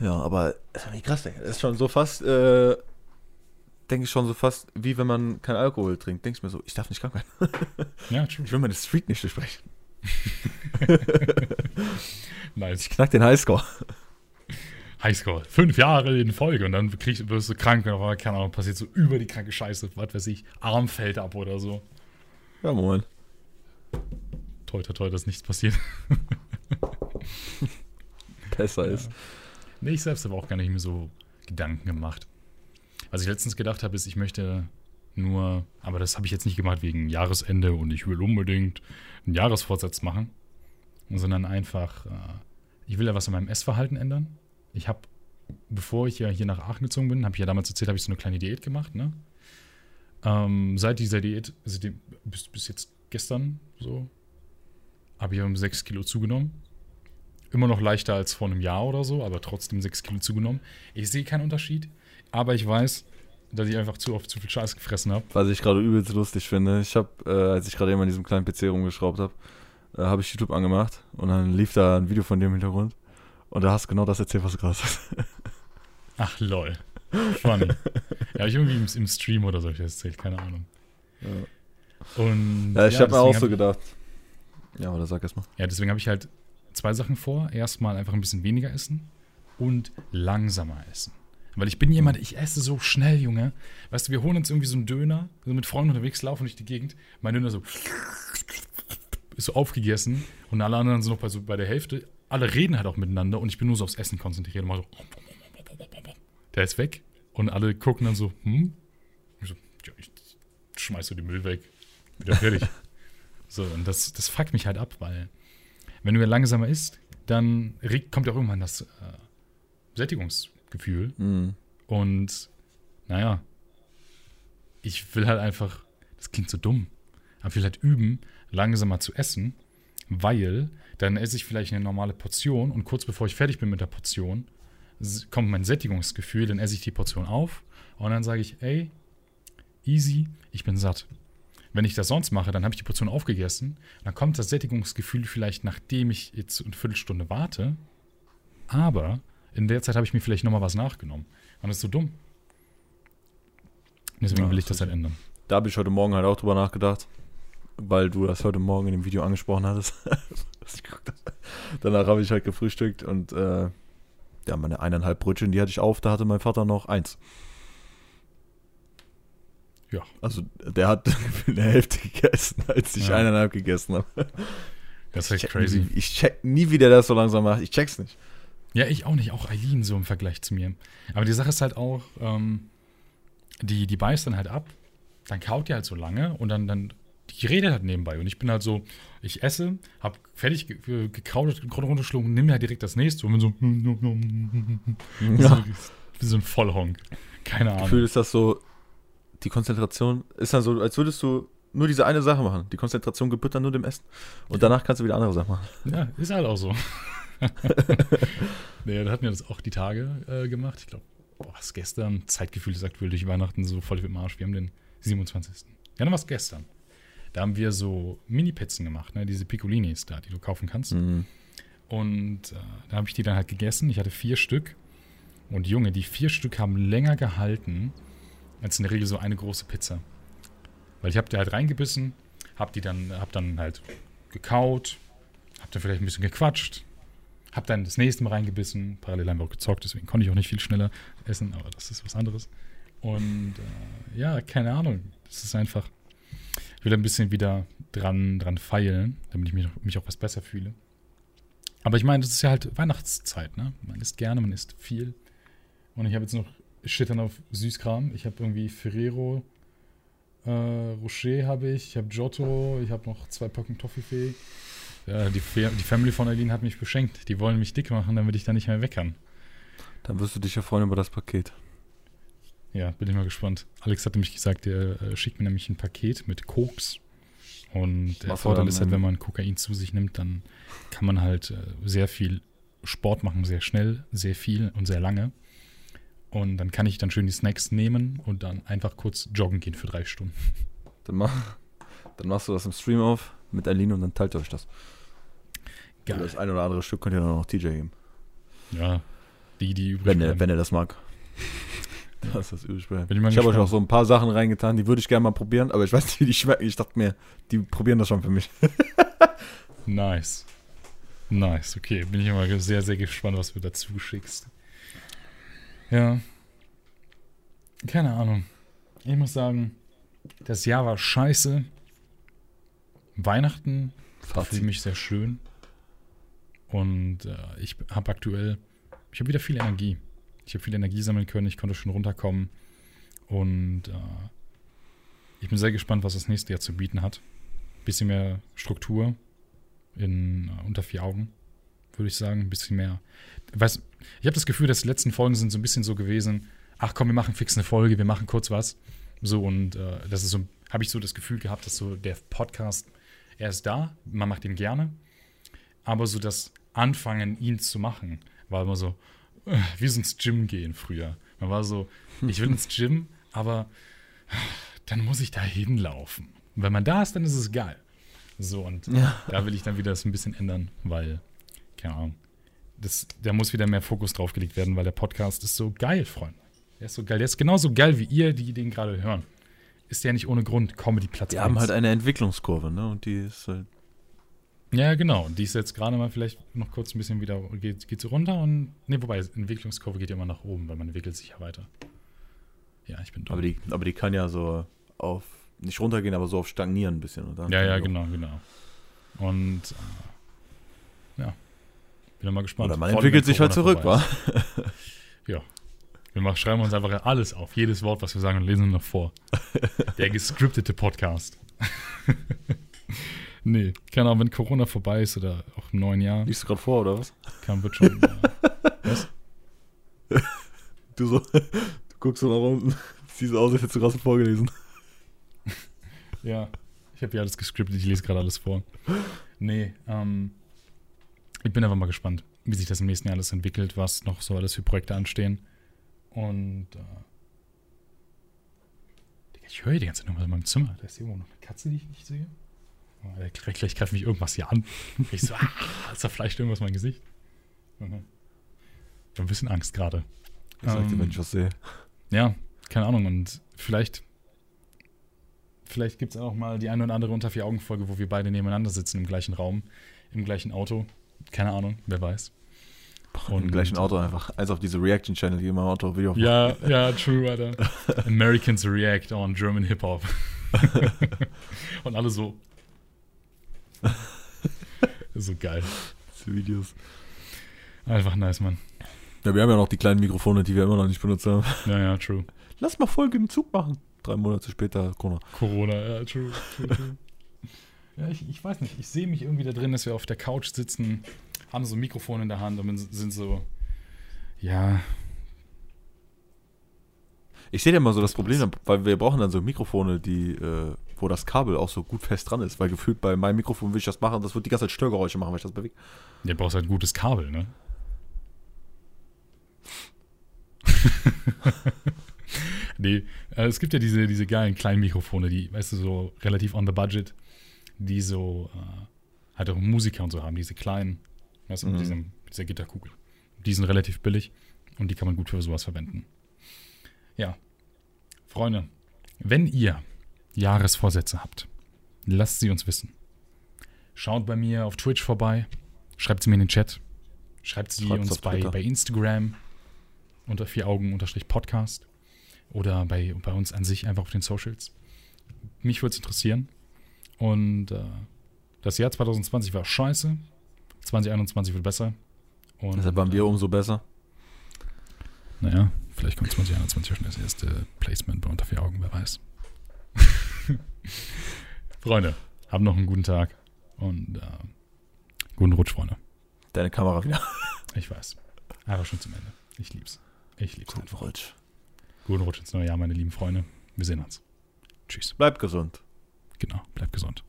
Ja, aber das ist krass, Digga. Das ist schon so fast, äh, denke ich schon so fast, wie wenn man keinen Alkohol trinkt. Denke ich mir so, ich darf nicht krank werden. Ja, true. Ich will meine Streak nicht durchbrechen. Nice. Ich knack den Highscore. Highscore. Fünf Jahre in Folge und dann kriegst, wirst du krank und auf einmal, keine Ahnung, passiert so über die kranke Scheiße, was weiß ich, Arm fällt ab oder so. Ja, moin. Toi, toi, toi, dass nichts passiert. Besser ist. Nee, ich selbst habe auch gar nicht mehr so Gedanken gemacht. Was ich letztens gedacht habe, ist, ich möchte nur, aber das habe ich jetzt nicht gemacht wegen Jahresende und ich will unbedingt einen Jahresvorsatz machen, sondern einfach, äh, ich will ja was an meinem Essverhalten ändern. Ich habe, bevor ich ja hier nach Aachen gezogen bin, habe ich ja damals erzählt, habe ich so eine kleine Diät gemacht, ne? Ähm, seit dieser Diät, also die, bis, bis jetzt gestern so, habe ich um 6 Kilo zugenommen. Immer noch leichter als vor einem Jahr oder so, aber trotzdem 6 Kilo zugenommen. Ich sehe keinen Unterschied, aber ich weiß, dass ich einfach zu oft zu viel Scheiß gefressen habe. Was ich gerade übelst lustig finde, ich habe, äh, als ich gerade eben an diesem kleinen PC rumgeschraubt habe, äh, habe ich YouTube angemacht und dann lief da ein Video von dir im Hintergrund und da hast du genau das erzählt, was du gerade hast. Ach lol. Funny. ja, ich irgendwie im, im Stream oder so ich das erzählt, keine Ahnung. Und Ja, ich habe mir auch so gedacht. Ja, oder sag erst mal. Ja, deswegen habe ich halt zwei Sachen vor. Erstmal einfach ein bisschen weniger essen und langsamer essen. Weil ich bin jemand, ich esse so schnell, Junge. Weißt du, wir holen uns irgendwie so einen Döner, so mit Freunden unterwegs, laufen durch die Gegend. Mein Döner so ist so aufgegessen und alle anderen sind noch bei, so bei der Hälfte. Alle reden halt auch miteinander und ich bin nur so aufs Essen konzentriert und mal so. Der ist weg und alle gucken dann so, hm? Ich so, ja, ich schmeiß so die Müll weg. Wieder fertig. so, und das, das fuckt mich halt ab, weil wenn du langsamer isst, dann kommt ja auch irgendwann das äh, Sättigungsgefühl. Mhm. Und naja, ich will halt einfach, das klingt so dumm, aber ich will halt üben, langsamer zu essen, weil dann esse ich vielleicht eine normale Portion und kurz bevor ich fertig bin mit der Portion, kommt mein Sättigungsgefühl, dann esse ich die Portion auf und dann sage ich, ey, easy, ich bin satt. Wenn ich das sonst mache, dann habe ich die Portion aufgegessen, dann kommt das Sättigungsgefühl vielleicht, nachdem ich jetzt eine Viertelstunde warte, aber in der Zeit habe ich mir vielleicht nochmal was nachgenommen. Und das ist so dumm. Deswegen Ja, will ich das halt ändern. Da habe ich heute Morgen halt auch drüber nachgedacht, weil du das heute Morgen in dem Video angesprochen hattest. Danach habe ich halt gefrühstückt und äh, ja, meine eineinhalb Brötchen, die hatte ich auf, da hatte mein Vater noch eins. Ja. Also der hat eine Hälfte gegessen, als ich Ja. eineinhalb gegessen habe. Das ist halt check crazy. Nie, ich check nie, wie der das so langsam macht. Ich check's nicht. Ja, ich auch nicht. Auch Eileen so im Vergleich zu mir. Aber die Sache ist halt auch, ähm, die, die beißt dann halt ab, dann kaut die halt so lange und dann, dann die redet halt nebenbei. Und ich bin halt so, ich esse, hab fertig ge- gekaut, runtergeschlungen, nimm mir halt direkt das nächste und bin so, Ja. so wie so ein Vollhonk. Keine Ahnung. Gefühl ist das so, die Konzentration ist dann so, als würdest du nur diese eine Sache machen. Die Konzentration gebührt dann nur dem Essen. Und danach kannst du wieder andere Sachen machen. Ja, ist halt auch so. nee, da hatten wir das auch die Tage äh, gemacht. Ich glaube, was gestern? Zeitgefühl ist aktuell durch Weihnachten so voll im Arsch. Wir haben den 27. Ja, dann war es gestern. Da haben wir so Mini-Pizzen gemacht, ne? diese Piccolinis da, die du kaufen kannst. Mhm. Und äh, da habe ich die dann halt gegessen. Ich hatte vier Stück. Und Junge, die vier Stück haben länger gehalten als in der Regel so eine große Pizza. Weil ich habe die halt reingebissen, hab die dann, hab dann halt gekaut, hab dann vielleicht ein bisschen gequatscht, hab dann das nächste Mal reingebissen. Parallel auch gezockt, deswegen konnte ich auch nicht viel schneller essen, aber das ist was anderes. Und äh, ja, keine Ahnung. Das ist einfach. Ich will ein bisschen wieder dran, dran feilen, damit ich mich, mich auch was besser fühle. Aber ich meine, das ist ja halt Weihnachtszeit, ne? Man isst gerne, man isst viel. Und ich habe jetzt noch Schittern auf Süßkram. Ich habe irgendwie Ferrero, äh, Rocher habe ich, ich habe Giotto, ich habe noch zwei Packungen Toffifee. Ja, die, die Family von Eileen hat mich beschenkt. Die wollen mich dick machen, damit ich da nicht mehr weg kann. Dann wirst du dich ja freuen über das Paket. Ja, bin ich mal gespannt. Alex hatte mich gesagt, der äh, schickt mir nämlich ein Paket mit Koks. Und der Vorteil dann, ist halt, wenn man Kokain zu sich nimmt, dann kann man halt äh, sehr viel Sport machen, sehr schnell, sehr viel und sehr lange. Und dann kann ich dann schön die Snacks nehmen und dann einfach kurz joggen gehen für drei Stunden. Dann, mach, dann machst du das im Stream auf mit Aline und dann teilt ihr euch das. Geil. Das ein oder andere Stück könnt ihr dann noch TJ geben. Ja, die, die übrig Wenn er, bleiben. wenn er das mag. Das ist das übrig bleiben. Ich Ich habe euch auch so ein paar Sachen reingetan, die würde ich gerne mal probieren, aber ich weiß nicht, wie die schmecken. Ich dachte mir, die probieren das schon für mich. Nice. Nice, okay. Bin ich mal sehr, sehr gespannt, was du dazu schickst. Ja. Keine Ahnung. Ich muss sagen, das Jahr war scheiße. Weihnachten war für mich sehr schön. Und äh, ich habe aktuell, ich habe wieder viel Energie. Ich habe viel Energie sammeln können, ich konnte schon runterkommen. Und äh, ich bin sehr gespannt, was das nächste Jahr zu bieten hat. Bisschen mehr Struktur in äh, unter vier Augen, würde ich sagen. Ein bisschen mehr. Weiß, ich habe das Gefühl, dass die letzten Folgen sind so ein bisschen so gewesen, ach komm, wir machen fix eine Folge, wir machen kurz was. So, und äh, das ist so, habe ich so das Gefühl gehabt, dass so der Podcast, er ist da, man macht ihn gerne, aber so das Anfangen, ihn zu machen, war immer so, äh, wie so ins Gym gehen früher. Man war so, ich will ins Gym, aber dann muss ich da hinlaufen. Und wenn man da ist, dann ist es geil. So, und Ja. da will ich dann wieder das ein bisschen ändern, weil, keine Ahnung, das, da muss wieder mehr Fokus drauf gelegt werden, weil der Podcast ist so geil, Freunde. Der ist so geil. Der ist genauso geil wie ihr, die den gerade hören. Ist ja nicht ohne Grund Comedy-Platz Die haben eins. halt eine Entwicklungskurve, ne? Und die ist halt. Ja, genau. Die ist jetzt gerade mal vielleicht noch kurz ein bisschen wieder, geht, geht so runter und, nee, wobei, Entwicklungskurve geht ja immer nach oben, weil man entwickelt sich ja weiter. Ja, ich bin dumm. Aber die, aber die kann ja so auf. Nicht runtergehen, aber so auf stagnieren ein bisschen. Und dann Ja, ja, genau, genau. Und äh, bin mal gespannt. Oder man Vor entwickelt sich halt zurück, wa? Ja. Wir machen, schreiben uns einfach alles auf, jedes Wort, was wir sagen und lesen noch vor. Der gescriptete Podcast. nee, keine Ahnung, wenn Corona vorbei ist oder auch im neuen Jahr, Liest du gerade vor, oder was? kann wird schon. Was? Du so. Du guckst so nach unten. Siehst aus, als hättest du gerade vorgelesen. Ja, ich habe ja alles gescriptet, ich lese gerade alles vor. Nee, ähm, ich bin einfach mal gespannt, wie sich das im nächsten Jahr alles entwickelt, was noch so alles für Projekte anstehen. Und äh, ich höre die ganze Zeit noch mal in meinem Zimmer. Da ist irgendwo noch eine Katze, die ich nicht sehe. Oh, gleich, gleich greift mich irgendwas hier an. Ich so, ah, zerfleischt irgendwas mein Gesicht. Ich hab ein bisschen Angst gerade. Ich sag dir, Ähm, wenn ich was sehe. Ja, keine Ahnung. Und vielleicht, vielleicht gibt es auch mal die eine oder andere unter vier Augen Folge, wo wir beide nebeneinander sitzen im gleichen Raum, im gleichen Auto. Keine Ahnung, wer weiß. Im gleichen Auto einfach. Eins auf diese Reaction-Channel, die immer im Auto Video Ja, ja, true, Alter. Americans react on German Hip-Hop. Und alle so. so geil. diese Videos. Einfach nice, Mann. Ja, wir haben ja noch die kleinen Mikrofone, die wir immer noch nicht benutzt haben. Ja, ja, true. Lass mal Folge im Zug machen. Drei Monate später, Corona. Corona, ja, true, true, true. Ja, ich, ich weiß nicht, ich sehe mich irgendwie da drin, dass wir auf der Couch sitzen, haben so ein Mikrofon in der Hand und sind so, ja, Ich sehe ja immer so das Problem, weil wir brauchen dann so Mikrofone, die, äh, wo das Kabel auch so gut fest dran ist. Weil gefühlt bei meinem Mikrofon will ich das machen, das wird die ganze Zeit Störgeräusche machen, weil ich das bewege. der brauchst halt ein gutes Kabel, ne? nee, äh, es gibt ja diese, diese geilen kleinen Mikrofone, die, weißt du, so relativ on the budget, die so äh, halt auch Musiker und so haben, diese kleinen, weißt du, mit Mhm. diesem, mit dieser Gitterkugel. Die sind relativ billig und die kann man gut für sowas verwenden. Ja, Freunde, wenn ihr Jahresvorsätze habt, lasst sie uns wissen. Schaut bei mir auf Twitch vorbei, schreibt sie mir in den Chat, schreibt sie Schreibt's uns bei, bei Instagram unter vier Augen unterstrich Podcast oder bei, bei uns an sich einfach auf den Socials. Mich würde es interessieren. Und äh, das Jahr 2020 war scheiße. 2021 wird besser. Und, Deshalb waren wir umso besser. Naja, vielleicht kommt 2021 schon das erste Placement bei unter vier Augen, wer weiß. Freunde, habt noch einen guten Tag und äh, guten Rutsch, Freunde. Deine Kamera wieder. Ich weiß. Einfach schon zum Ende. Ich lieb's. Ich lieb's Gut, einfach. Rutsch. Guten Rutsch ins neue Jahr, meine lieben Freunde. Wir sehen uns. Tschüss. Bleib gesund. Genau, bleibt gesund.